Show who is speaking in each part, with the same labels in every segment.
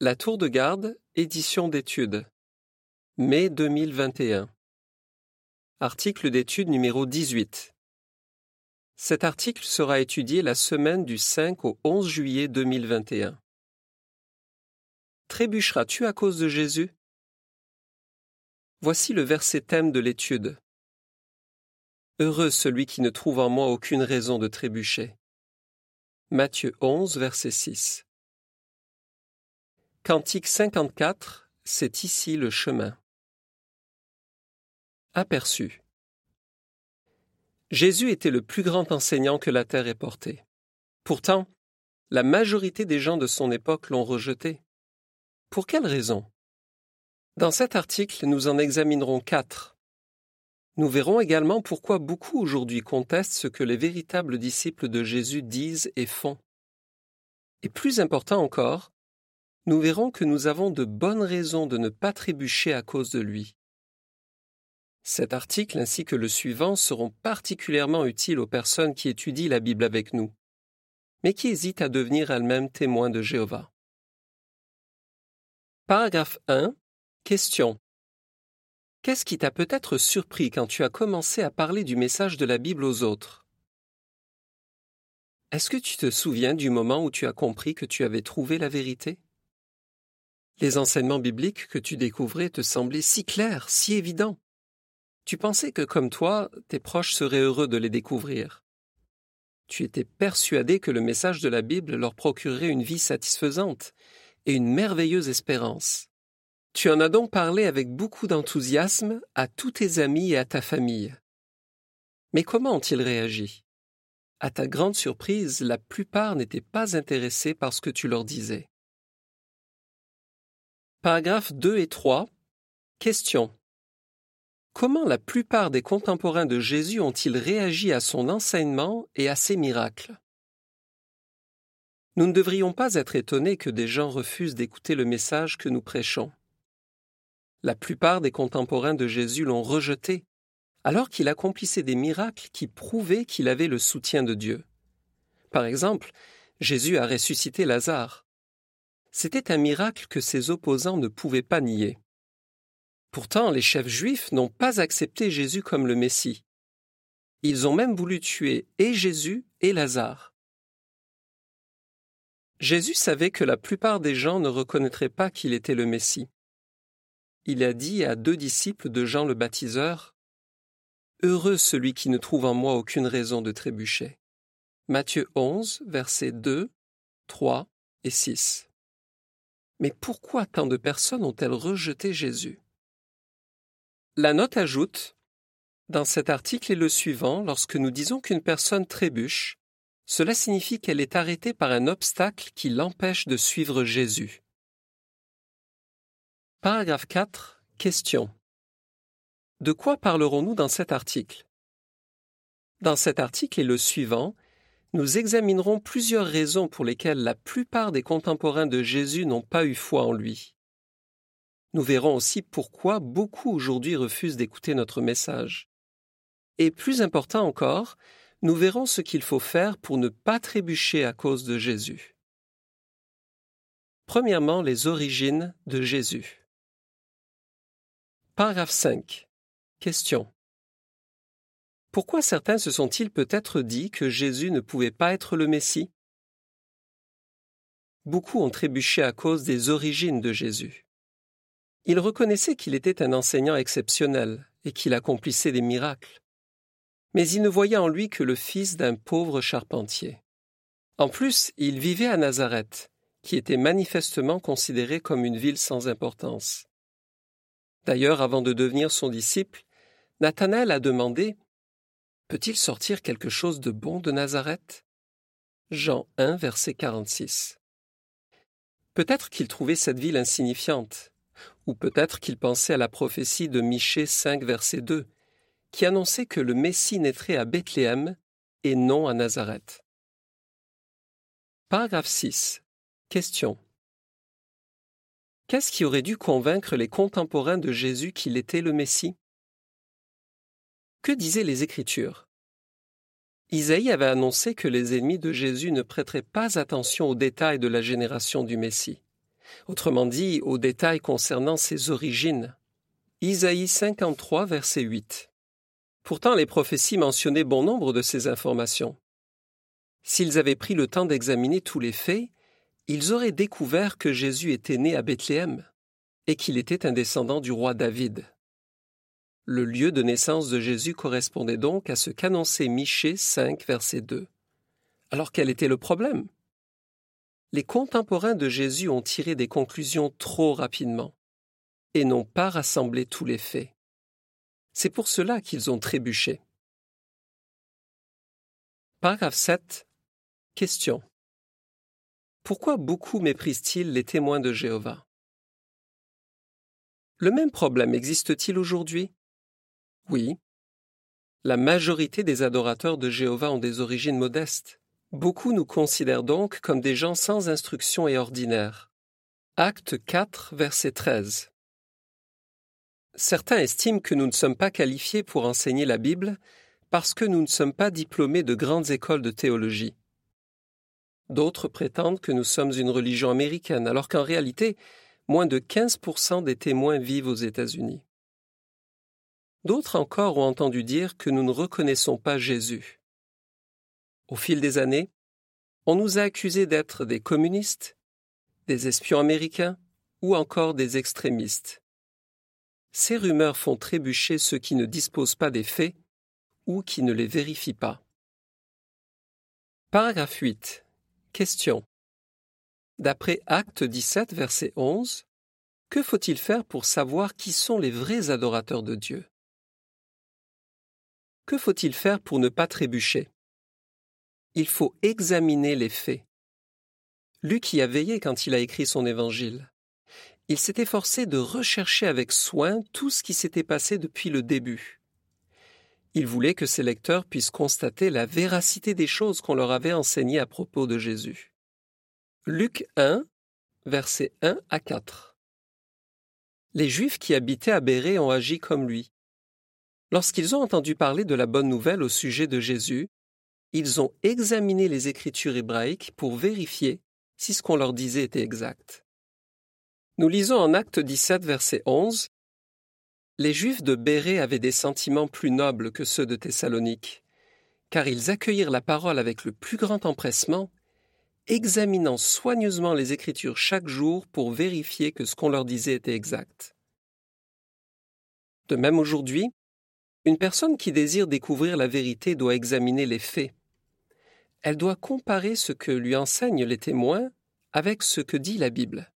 Speaker 1: La Tour de Garde, édition d'études. Mai 2021. Article d'étude numéro 18. Cet article sera étudié la semaine du 5 au 11 juillet 2021. Trébucheras-tu à cause de Jésus? Voici le verset thème de l'étude. Heureux celui qui ne trouve en moi aucune raison de trébucher. Matthieu 11, verset 6. Cantique 54, c'est ici le chemin. Aperçu. Jésus était le plus grand enseignant que la terre ait porté. Pourtant, la majorité des gens de son époque l'ont rejeté. Pour quelle raison? Dans cet article, nous en examinerons quatre. Nous verrons également pourquoi beaucoup aujourd'hui contestent ce que les véritables disciples de Jésus disent et font. Et plus important encore, nous verrons que nous avons de bonnes raisons de ne pas trébucher à cause de lui. Cet article ainsi que le suivant seront particulièrement utiles aux personnes qui étudient la Bible avec nous, mais qui hésitent à devenir elles-mêmes témoins de Jéhovah. Paragraphe 1. Question. Qu'est-ce qui t'a peut-être surpris quand tu as commencé à parler du message de la Bible aux autres? Est-ce que tu te souviens du moment où tu as compris que tu avais trouvé la vérité? Les enseignements bibliques que tu découvrais te semblaient si clairs, si évidents. Tu pensais que, comme toi, tes proches seraient heureux de les découvrir. Tu étais persuadé que le message de la Bible leur procurerait une vie satisfaisante et une merveilleuse espérance. Tu en as donc parlé avec beaucoup d'enthousiasme à tous tes amis et à ta famille. Mais comment ont-ils réagi? À ta grande surprise, la plupart n'étaient pas intéressés par ce que tu leur disais. Paragraphes 2 et 3. Question. Comment la plupart des contemporains de Jésus ont-ils réagi à son enseignement et à ses miracles? Nous ne devrions pas être étonnés que des gens refusent d'écouter le message que nous prêchons. La plupart des contemporains de Jésus l'ont rejeté, alors qu'il accomplissait des miracles qui prouvaient qu'il avait le soutien de Dieu. Par exemple, Jésus a ressuscité Lazare. C'était un miracle que ses opposants ne pouvaient pas nier. Pourtant, les chefs juifs n'ont pas accepté Jésus comme le Messie. Ils ont même voulu tuer et Jésus et Lazare. Jésus savait que la plupart des gens ne reconnaîtraient pas qu'il était le Messie. Il a dit à deux disciples de Jean le baptiseur Heureux celui qui ne trouve en moi aucune raison de trébucher. Matthieu 11, versets 2, 3 et 6. Mais pourquoi tant de personnes ont-elles rejeté Jésus? La note ajoute Dans cet article et le suivant, lorsque nous disons qu'une personne trébuche, cela signifie qu'elle est arrêtée par un obstacle qui l'empêche de suivre Jésus. Paragraphe 4. Question. De quoi parlerons-nous dans cet article? Dans cet article et le suivant, nous examinerons plusieurs raisons pour lesquelles la plupart des contemporains de Jésus n'ont pas eu foi en lui. Nous verrons aussi pourquoi beaucoup aujourd'hui refusent d'écouter notre message. Et plus important encore, nous verrons ce qu'il faut faire pour ne pas trébucher à cause de Jésus. Premièrement, les origines de Jésus. Paragraphe 5. Question. Pourquoi certains se sont-ils peut-être dit que Jésus ne pouvait pas être le Messie? Beaucoup ont trébuché à cause des origines de Jésus. Ils reconnaissaient qu'il était un enseignant exceptionnel et qu'il accomplissait des miracles. Mais ils ne voyaient en lui que le fils d'un pauvre charpentier. En plus, il vivait à Nazareth, qui était manifestement considérée comme une ville sans importance. D'ailleurs, avant de devenir son disciple, Nathanaël a demandé Peut-il sortir quelque chose de bon de Nazareth? Jean 1, verset 46. Peut-être qu'il trouvait cette ville insignifiante, ou peut-être qu'il pensait à la prophétie de Michée 5, verset 2, qui annonçait que le Messie naîtrait à Bethléem et non à Nazareth. Paragraphe 6. Question. Qu'est-ce qui aurait dû convaincre les contemporains de Jésus qu'il était le Messie? Que disaient les Écritures? Isaïe avait annoncé que les ennemis de Jésus ne prêteraient pas attention aux détails de la génération du Messie, autrement dit aux détails concernant ses origines. Isaïe 53, verset 8. Pourtant, les prophéties mentionnaient bon nombre de ces informations. S'ils avaient pris le temps d'examiner tous les faits, ils auraient découvert que Jésus était né à Bethléem et qu'il était un descendant du roi David. Le lieu de naissance de Jésus correspondait donc à ce qu'annonçait Michée 5, verset 2. Alors quel était le problème? Les contemporains de Jésus ont tiré des conclusions trop rapidement et n'ont pas rassemblé tous les faits. C'est pour cela qu'ils ont trébuché. Paragraphe 7. Question. Pourquoi beaucoup méprisent-ils les témoins de Jéhovah? Le même problème existe-t-il aujourd'hui? Oui. La majorité des adorateurs de Jéhovah ont des origines modestes. Beaucoup nous considèrent donc comme des gens sans instruction et ordinaires. Acte 4, verset 13. Certains estiment que nous ne sommes pas qualifiés pour enseigner la Bible parce que nous ne sommes pas diplômés de grandes écoles de théologie. D'autres prétendent que nous sommes une religion américaine, alors qu'en réalité, moins de 15% des témoins vivent aux États-Unis. D'autres encore ont entendu dire que nous ne reconnaissons pas Jésus. Au fil des années, on nous a accusés d'être des communistes, des espions américains ou encore des extrémistes. Ces rumeurs font trébucher ceux qui ne disposent pas des faits ou qui ne les vérifient pas. Paragraphe 8. Question. D'après Acte 17, verset 11, que faut-il faire pour savoir qui sont les vrais adorateurs de Dieu? Que faut-il faire pour ne pas trébucher? Il faut examiner les faits. Luc y a veillé quand il a écrit son évangile. Il s'est efforcé de rechercher avec soin tout ce qui s'était passé depuis le début. Il voulait que ses lecteurs puissent constater la véracité des choses qu'on leur avait enseignées à propos de Jésus. Luc 1, versets 1 à 4. Les Juifs qui habitaient à Bérée ont agi comme lui. Lorsqu'ils ont entendu parler de la bonne nouvelle au sujet de Jésus, ils ont examiné les écritures hébraïques pour vérifier si ce qu'on leur disait était exact. Nous lisons en Acte 17, verset 11 Les Juifs de Bérée avaient des sentiments plus nobles que ceux de Thessalonique, car ils accueillirent la parole avec le plus grand empressement, examinant soigneusement les Écritures chaque jour pour vérifier que ce qu'on leur disait était exact. De même aujourd'hui, une personne qui désire découvrir la vérité doit examiner les faits, elle doit comparer ce que lui enseignent les témoins avec ce que dit la Bible.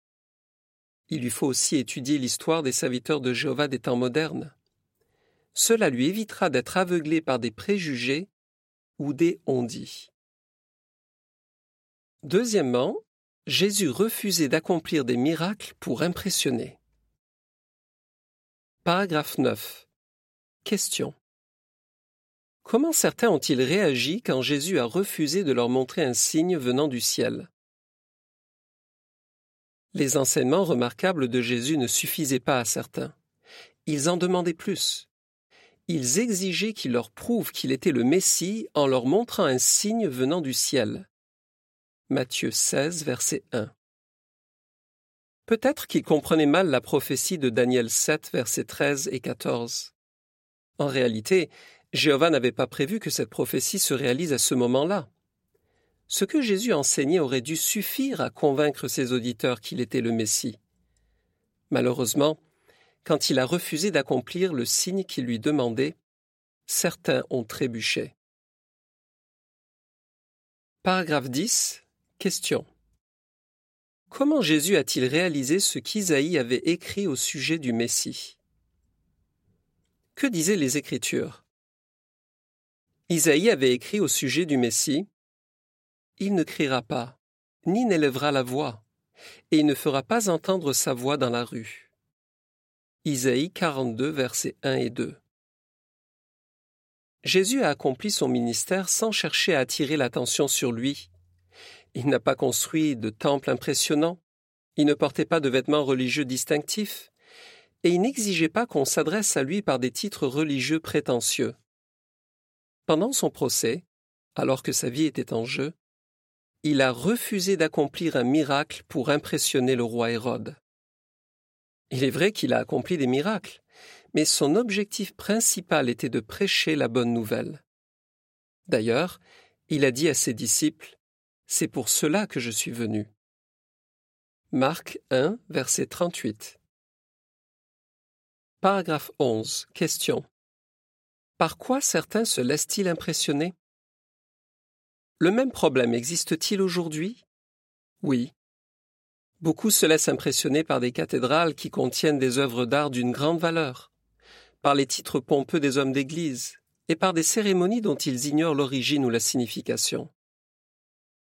Speaker 1: Il lui faut aussi étudier l'histoire des serviteurs de Jéhovah des temps modernes. Cela lui évitera d'être aveuglé par des préjugés ou des on-dit. Deuxièmement, Jésus refusait d'accomplir des miracles pour impressionner. Paragraphe 9. Question. Comment certains ont-ils réagi quand Jésus a refusé de leur montrer un signe venant du ciel? Les enseignements remarquables de Jésus ne suffisaient pas à certains. Ils en demandaient plus. Ils exigeaient qu'il leur prouve qu'il était le Messie en leur montrant un signe venant du ciel. Matthieu 16, verset 1. Peut-être qu'ils comprenaient mal la prophétie de Daniel 7, versets 13 et 14. En réalité, Jéhovah n'avait pas prévu que cette prophétie se réalise à ce moment-là. Ce que Jésus enseignait aurait dû suffire à convaincre ses auditeurs qu'il était le Messie. Malheureusement, quand il a refusé d'accomplir le signe qu'il lui demandait, certains ont trébuché. Paragraphe 10. Question. Comment Jésus a-t-il réalisé ce qu'Isaïe avait écrit au sujet du Messie? Que disaient les Écritures? Isaïe avait écrit au sujet du Messie Il ne criera pas, ni n'élèvera la voix, et il ne fera pas entendre sa voix dans la rue. Isaïe 42, versets 1 et 2. Jésus a accompli son ministère sans chercher à attirer l'attention sur lui. Il n'a pas construit de temple impressionnant, il ne portait pas de vêtements religieux distinctifs, et il n'exigeait pas qu'on s'adresse à lui par des titres religieux prétentieux. Pendant son procès, alors que sa vie était en jeu, il a refusé d'accomplir un miracle pour impressionner le roi Hérode. Il est vrai qu'il a accompli des miracles, mais son objectif principal était de prêcher la bonne nouvelle. D'ailleurs, il a dit à ses disciples, C'est pour cela que je suis venu. Marc 1, verset 38. Paragraphe 11. Question. Par quoi certains se laissent-ils impressionner? Le même problème existe-t-il aujourd'hui? Oui. Beaucoup se laissent impressionner par des cathédrales qui contiennent des œuvres d'art d'une grande valeur, par les titres pompeux des hommes d'Église, et par des cérémonies dont ils ignorent l'origine ou la signification.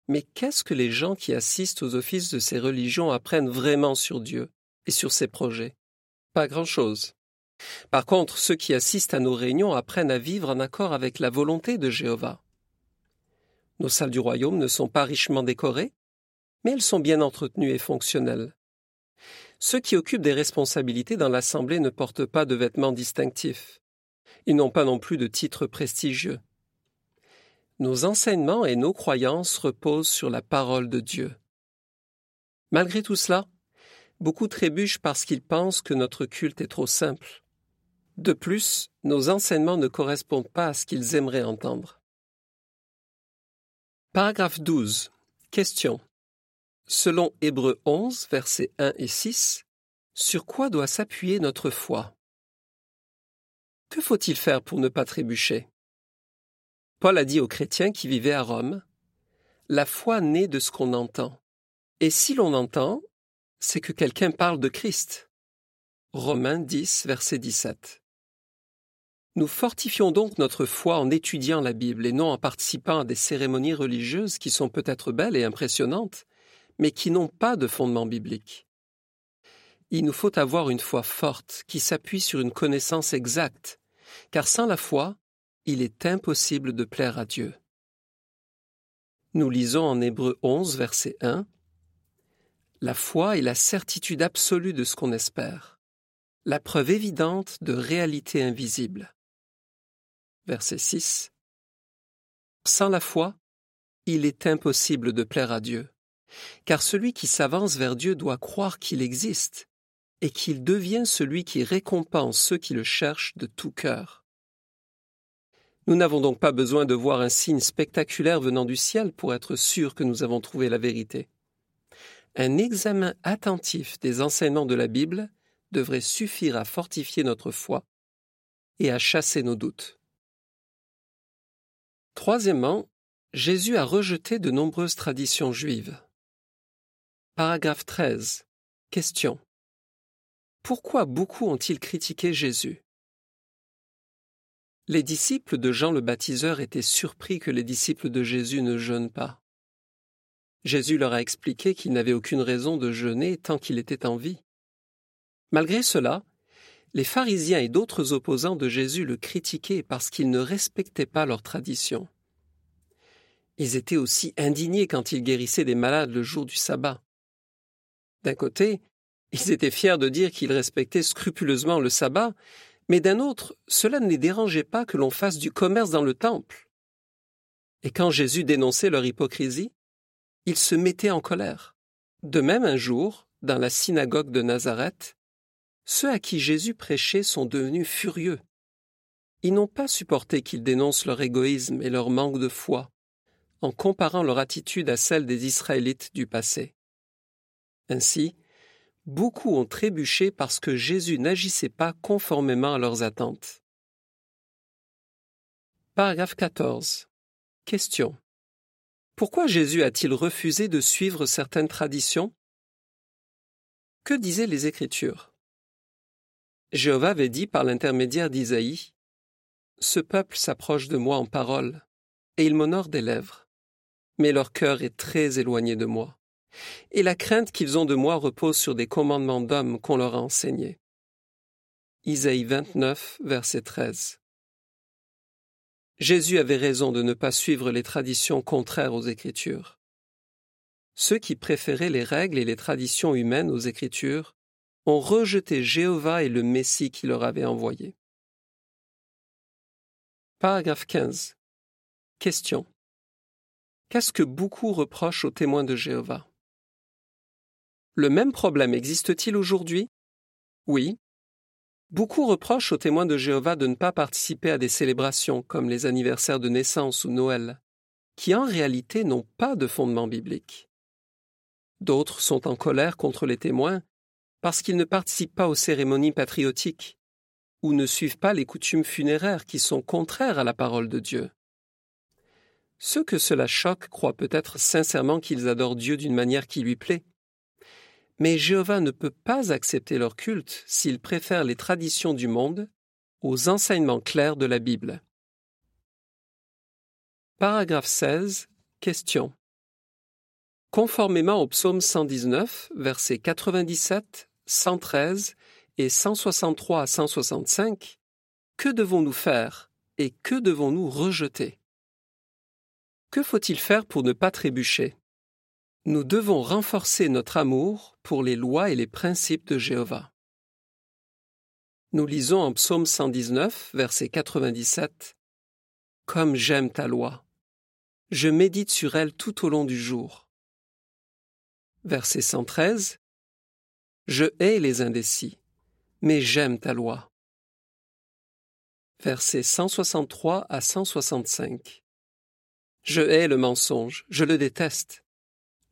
Speaker 1: Mais qu'est-ce que les gens qui assistent aux offices de ces religions apprennent vraiment sur Dieu et sur ses projets? Pas grand-chose. Par contre, ceux qui assistent à nos réunions apprennent à vivre en accord avec la volonté de Jéhovah. Nos salles du royaume ne sont pas richement décorées, mais elles sont bien entretenues et fonctionnelles. Ceux qui occupent des responsabilités dans l'Assemblée ne portent pas de vêtements distinctifs. Ils n'ont pas non plus de titres prestigieux. Nos enseignements et nos croyances reposent sur la parole de Dieu. Malgré tout cela, beaucoup trébuchent parce qu'ils pensent que notre culte est trop simple. De plus, nos enseignements ne correspondent pas à ce qu'ils aimeraient entendre. Paragraphe 12. Question. Selon Hébreux 11, versets 1 et 6, sur quoi doit s'appuyer notre foi? Que faut-il faire pour ne pas trébucher? Paul a dit aux chrétiens qui vivaient à Rome La foi naît de ce qu'on entend. Et si l'on entend, c'est que quelqu'un parle de Christ. Romains 10, verset 17. Nous fortifions donc notre foi en étudiant la Bible et non en participant à des cérémonies religieuses qui sont peut-être belles et impressionnantes, mais qui n'ont pas de fondement biblique. Il nous faut avoir une foi forte qui s'appuie sur une connaissance exacte, car sans la foi, il est impossible de plaire à Dieu. Nous lisons en Hébreu 11, verset 1 La foi est la certitude absolue de ce qu'on espère, la preuve évidente de réalité invisible. Verset 6 Sans la foi, il est impossible de plaire à Dieu car celui qui s'avance vers Dieu doit croire qu'il existe et qu'il devient celui qui récompense ceux qui le cherchent de tout cœur. Nous n'avons donc pas besoin de voir un signe spectaculaire venant du ciel pour être sûrs que nous avons trouvé la vérité. Un examen attentif des enseignements de la Bible devrait suffire à fortifier notre foi et à chasser nos doutes. Troisièmement, Jésus a rejeté de nombreuses traditions juives. Paragraphe 13. Question. Pourquoi beaucoup ont-ils critiqué Jésus? Les disciples de Jean le baptiseur étaient surpris que les disciples de Jésus ne jeûnent pas. Jésus leur a expliqué qu'il n'avait aucune raison de jeûner tant qu'il était en vie. Malgré cela, les pharisiens et d'autres opposants de Jésus le critiquaient parce qu'il ne respectait pas leur tradition. Ils étaient aussi indignés quand il guérissait des malades le jour du sabbat. D'un côté, ils étaient fiers de dire qu'ils respectaient scrupuleusement le sabbat, mais d'un autre, cela ne les dérangeait pas que l'on fasse du commerce dans le temple. Et quand Jésus dénonçait leur hypocrisie, ils se mettaient en colère. De même un jour, dans la synagogue de Nazareth, ceux à qui Jésus prêchait sont devenus furieux. Ils n'ont pas supporté qu'ils dénoncent leur égoïsme et leur manque de foi, en comparant leur attitude à celle des Israélites du passé. Ainsi, beaucoup ont trébuché parce que Jésus n'agissait pas conformément à leurs attentes. Paragraphe 14. Question. Pourquoi Jésus a-t-il refusé de suivre certaines traditions? Que disaient les Écritures? Jéhovah avait dit par l'intermédiaire d'Isaïe Ce peuple s'approche de moi en parole, et il m'honore des lèvres, mais leur cœur est très éloigné de moi et la crainte qu'ils ont de moi repose sur des commandements d'hommes qu'on leur a enseignés. Isaïe 29, verset 13. Jésus avait raison de ne pas suivre les traditions contraires aux Écritures. Ceux qui préféraient les règles et les traditions humaines aux Écritures ont rejeté Jéhovah et le Messie qui leur avait envoyé. Paragraphe 15. Question. Qu'est-ce que beaucoup reprochent aux témoins de Jéhovah? Le même problème existe-t-il aujourd'hui? Oui. Beaucoup reprochent aux témoins de Jéhovah de ne pas participer à des célébrations comme les anniversaires de naissance ou Noël, qui en réalité n'ont pas de fondement biblique. D'autres sont en colère contre les témoins parce qu'ils ne participent pas aux cérémonies patriotiques ou ne suivent pas les coutumes funéraires qui sont contraires à la parole de Dieu. Ceux que cela choque croient peut-être sincèrement qu'ils adorent Dieu d'une manière qui lui plaît. Mais Jéhovah ne peut pas accepter leur culte s'ils préfèrent les traditions du monde aux enseignements clairs de la Bible. Paragraphe 16. Question. Conformément au psaume 119, versets 97, 113 et 163 à 165, que devons-nous faire et que devons-nous rejeter? Que faut-il faire pour ne pas trébucher? Nous devons renforcer notre amour pour les lois et les principes de Jéhovah. Nous lisons en psaume 119, verset 97, Comme j'aime ta loi, je médite sur elle tout au long du jour. Verset 113, Je hais les indécis mais j'aime ta loi. Versets 163 à 165. Je hais le mensonge, je le déteste.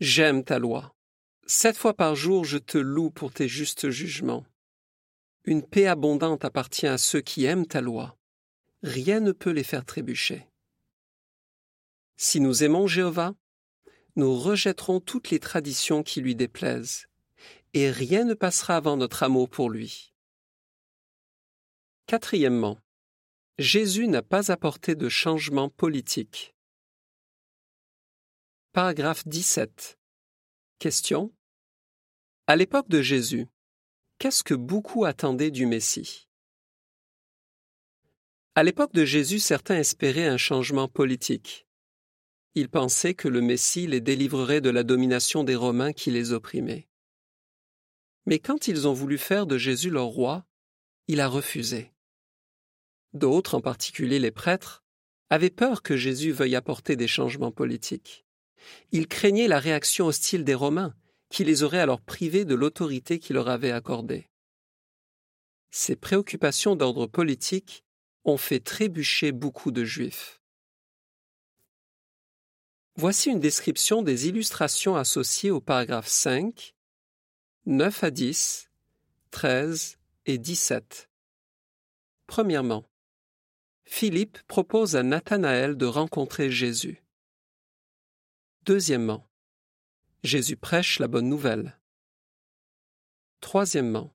Speaker 1: J'aime ta loi. Sept fois par jour je te loue pour tes justes jugements. Une paix abondante appartient à ceux qui aiment ta loi. Rien ne peut les faire trébucher. Si nous aimons Jéhovah, nous rejetterons toutes les traditions qui lui déplaisent, et rien ne passera avant notre amour pour lui. Quatrièmement, Jésus n'a pas apporté de changement politique. Paragraphe 17. Question. À l'époque de Jésus, qu'est-ce que beaucoup attendaient du Messie? À l'époque de Jésus, certains espéraient un changement politique. Ils pensaient que le Messie les délivrerait de la domination des Romains qui les opprimaient. Mais quand ils ont voulu faire de Jésus leur roi, il a refusé. D'autres, en particulier les prêtres, avaient peur que Jésus veuille apporter des changements politiques. Ils craignaient la réaction hostile des Romains, qui les auraient alors privés de l'autorité qu'il leur avait accordée. Ces préoccupations d'ordre politique ont fait trébucher beaucoup de Juifs. Voici une description des illustrations associées au paragraphe 5, 9 à 10, 13 et 17. Premièrement, Philippe propose à Nathanaël de rencontrer Jésus. Deuxièmement, Jésus prêche la bonne nouvelle. Troisièmement,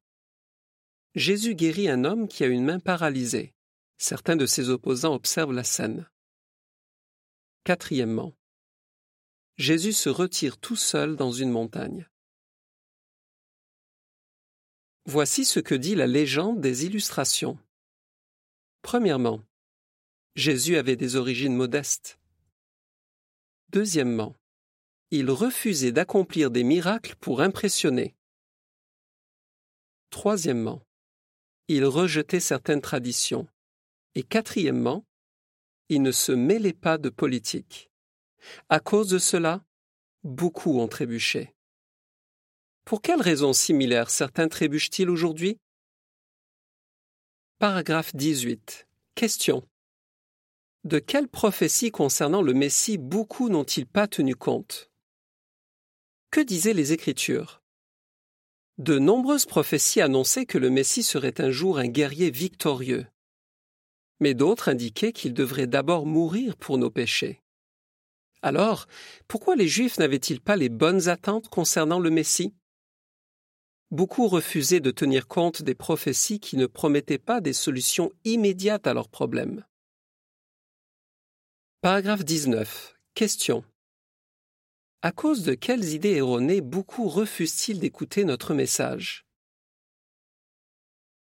Speaker 1: Jésus guérit un homme qui a une main paralysée. Certains de ses opposants observent la scène. Quatrièmement, Jésus se retire tout seul dans une montagne. Voici ce que dit la légende des illustrations. Premièrement, Jésus avait des origines modestes. Deuxièmement, il refusait d'accomplir des miracles pour impressionner. Troisièmement, il rejetait certaines traditions. Et quatrièmement, il ne se mêlait pas de politique. À cause de cela, beaucoup ont trébuché. Pour quelles raisons similaires certains trébuchent-ils aujourd'hui? Paragraphe 18. Question. De quelles prophéties concernant le Messie beaucoup n'ont-ils pas tenu compte? Que disaient les Écritures? De nombreuses prophéties annonçaient que le Messie serait un jour un guerrier victorieux, mais d'autres indiquaient qu'il devrait d'abord mourir pour nos péchés. Alors, pourquoi les Juifs n'avaient-ils pas les bonnes attentes concernant le Messie? Beaucoup refusaient de tenir compte des prophéties qui ne promettaient pas des solutions immédiates à leurs problèmes. Paragraphe 19. Question. À cause de quelles idées erronées beaucoup refusent-ils d'écouter notre message?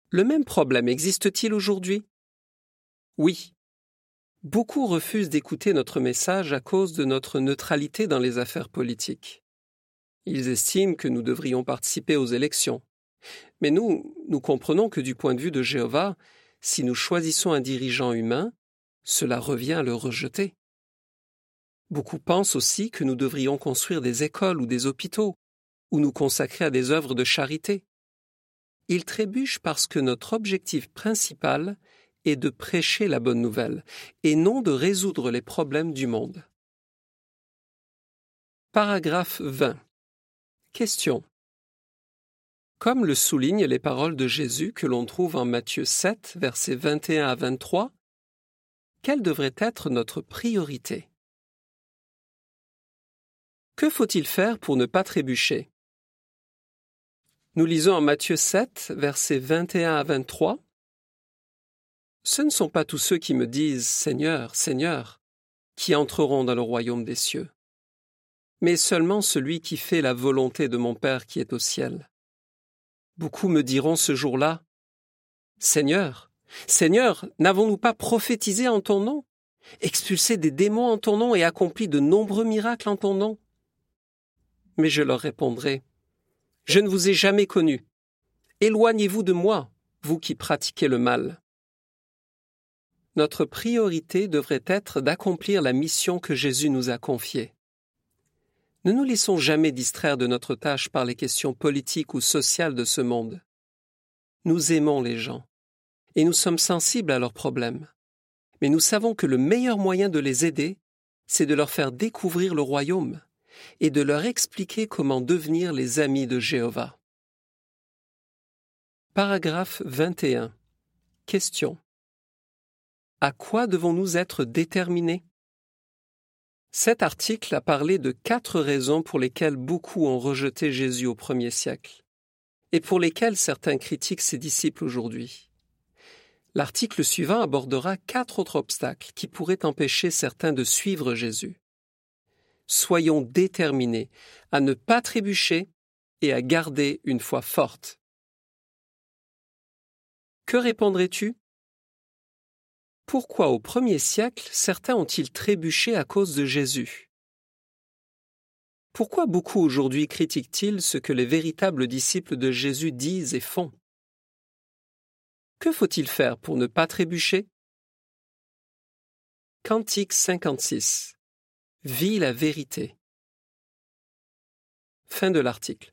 Speaker 1: Le même problème existe-t-il aujourd'hui? Oui. Beaucoup refusent d'écouter notre message à cause de notre neutralité dans les affaires politiques. Ils estiment que nous devrions participer aux élections. Mais nous, nous comprenons que du point de vue de Jéhovah, si nous choisissons un dirigeant humain, cela revient à le rejeter. Beaucoup pensent aussi que nous devrions construire des écoles ou des hôpitaux, ou nous consacrer à des œuvres de charité. Ils trébuchent parce que notre objectif principal est de prêcher la bonne nouvelle, et non de résoudre les problèmes du monde. Paragraphe 20. Question. Comme le soulignent les paroles de Jésus que l'on trouve en Matthieu 7, versets 21 à 23, quelle devrait être notre priorité? Que faut-il faire pour ne pas trébucher? Nous lisons en Matthieu 7, versets 21 à 23. Ce ne sont pas tous ceux qui me disent Seigneur, Seigneur, qui entreront dans le royaume des cieux, mais seulement celui qui fait la volonté de mon Père qui est au ciel. Beaucoup me diront ce jour-là Seigneur, Seigneur, n'avons-nous pas prophétisé en ton nom, expulsé des démons en ton nom et accompli de nombreux miracles en ton nom? Mais je leur répondrai Je ne vous ai jamais connu. Éloignez-vous de moi, vous qui pratiquez le mal. Notre priorité devrait être d'accomplir la mission que Jésus nous a confiée. Ne nous laissons jamais distraire de notre tâche par les questions politiques ou sociales de ce monde. Nous aimons les gens et nous sommes sensibles à leurs problèmes. Mais nous savons que le meilleur moyen de les aider, c'est de leur faire découvrir le royaume et de leur expliquer comment devenir les amis de Jéhovah. Paragraphe 21. Question. À quoi devons-nous être déterminés? Cet article a parlé de quatre raisons pour lesquelles beaucoup ont rejeté Jésus au premier siècle, et pour lesquelles certains critiquent ses disciples aujourd'hui. L'article suivant abordera quatre autres obstacles qui pourraient empêcher certains de suivre Jésus. Soyons déterminés à ne pas trébucher et à garder une foi forte. Que répondrais-tu? Pourquoi au premier siècle certains ont-ils trébuché à cause de Jésus? Pourquoi beaucoup aujourd'hui critiquent-ils ce que les véritables disciples de Jésus disent et font? Que faut-il faire pour ne pas trébucher? Cantique 56. Vis la vérité. Fin de l'article.